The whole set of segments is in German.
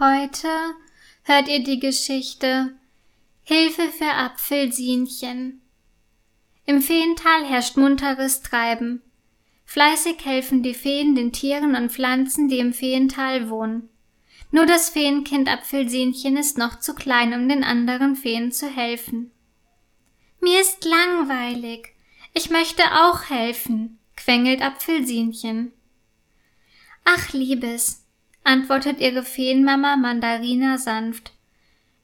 Heute hört ihr die Geschichte Hilfe für Apfelsinchen. Im Feental herrscht munteres Treiben. Fleißig helfen die Feen den Tieren und Pflanzen, die im Feental wohnen. Nur das Feenkind Apfelsinchen ist noch zu klein, um den anderen Feen zu helfen. Mir ist langweilig. Ich möchte auch helfen, quengelt Apfelsinchen. Ach, Liebes, antwortet ihre Feenmama Mandarina sanft.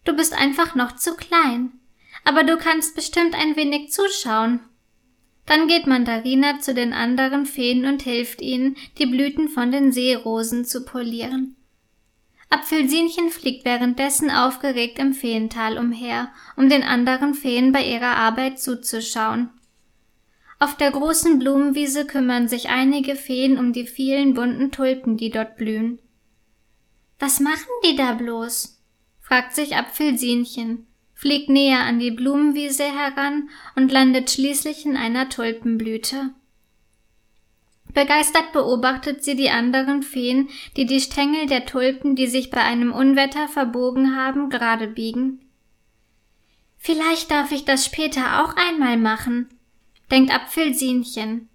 Du bist einfach noch zu klein, aber du kannst bestimmt ein wenig zuschauen. Dann geht Mandarina zu den anderen Feen und hilft ihnen, die Blüten von den Seerosen zu polieren. Apfelsinchen fliegt währenddessen aufgeregt im Feental umher, um den anderen Feen bei ihrer Arbeit zuzuschauen. Auf der großen Blumenwiese kümmern sich einige Feen um die vielen bunten Tulpen, die dort blühen. Was machen die da bloß? fragt sich Apfelsinchen, fliegt näher an die Blumenwiese heran und landet schließlich in einer Tulpenblüte. Begeistert beobachtet sie die anderen Feen, die die Stängel der Tulpen, die sich bei einem Unwetter verbogen haben, gerade biegen. Vielleicht darf ich das später auch einmal machen, denkt Apfelsinchen.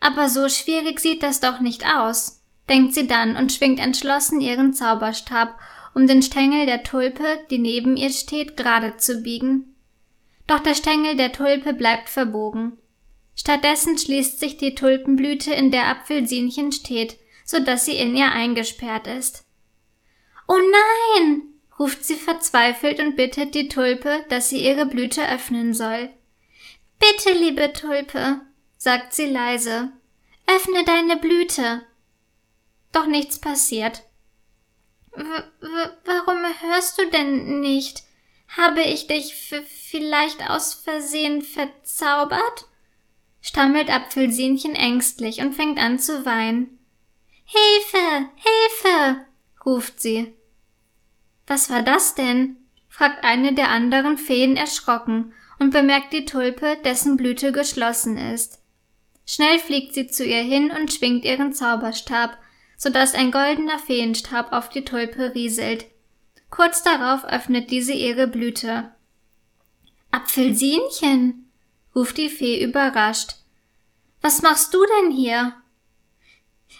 Aber so schwierig sieht das doch nicht aus, denkt sie dann und schwingt entschlossen ihren Zauberstab, um den Stängel der Tulpe, die neben ihr steht, gerade zu biegen. Doch der Stängel der Tulpe bleibt verbogen. Stattdessen schließt sich die Tulpenblüte, in der Apfelsinchen steht, so dass sie in ihr eingesperrt ist. Oh nein! ruft sie verzweifelt und bittet die Tulpe, dass sie ihre Blüte öffnen soll. Bitte, liebe Tulpe, sagt sie leise, öffne deine Blüte. Doch nichts passiert. W warum hörst du denn nicht? Habe ich dich vielleicht aus Versehen verzaubert? stammelt Apfelsinchen ängstlich und fängt an zu weinen. Hilfe, Hilfe, ruft sie. Was war das denn? fragt eine der anderen Feen erschrocken und bemerkt die Tulpe, dessen Blüte geschlossen ist. Schnell fliegt sie zu ihr hin und schwingt ihren Zauberstab, so dass ein goldener Feenstab auf die Tulpe rieselt. Kurz darauf öffnet diese ihre Blüte. Apfelsinchen, ruft die Fee überrascht. Was machst du denn hier?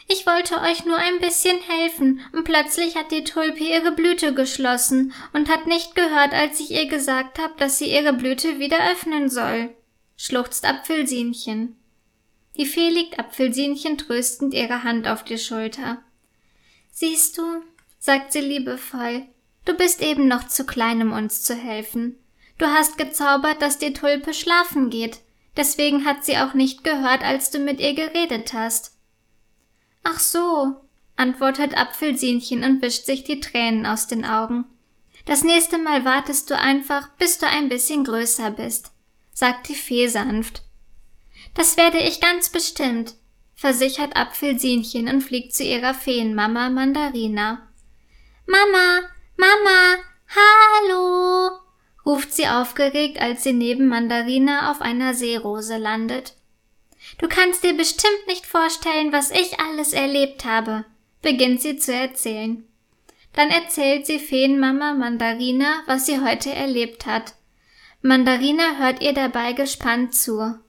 Ich wollte euch nur ein bisschen helfen, und plötzlich hat die Tulpe ihre Blüte geschlossen und hat nicht gehört, als ich ihr gesagt habe, dass sie ihre Blüte wieder öffnen soll, schluchzt Apfelsinchen. Die Fee legt Apfelsinchen tröstend ihre Hand auf die Schulter. Siehst du, sagt sie liebevoll, du bist eben noch zu klein, um uns zu helfen. Du hast gezaubert, dass die Tulpe schlafen geht, deswegen hat sie auch nicht gehört, als du mit ihr geredet hast. Ach so, antwortet Apfelsinchen und wischt sich die Tränen aus den Augen. Das nächste Mal wartest du einfach, bis du ein bisschen größer bist, sagt die Fee sanft. Das werde ich ganz bestimmt, versichert Apfelsinchen und fliegt zu ihrer Feenmama Mandarina. Mama, Mama, hallo, ruft sie aufgeregt, als sie neben Mandarina auf einer Seerose landet. Du kannst dir bestimmt nicht vorstellen, was ich alles erlebt habe, beginnt sie zu erzählen. Dann erzählt sie Feenmama Mandarina, was sie heute erlebt hat. Mandarina hört ihr dabei gespannt zu.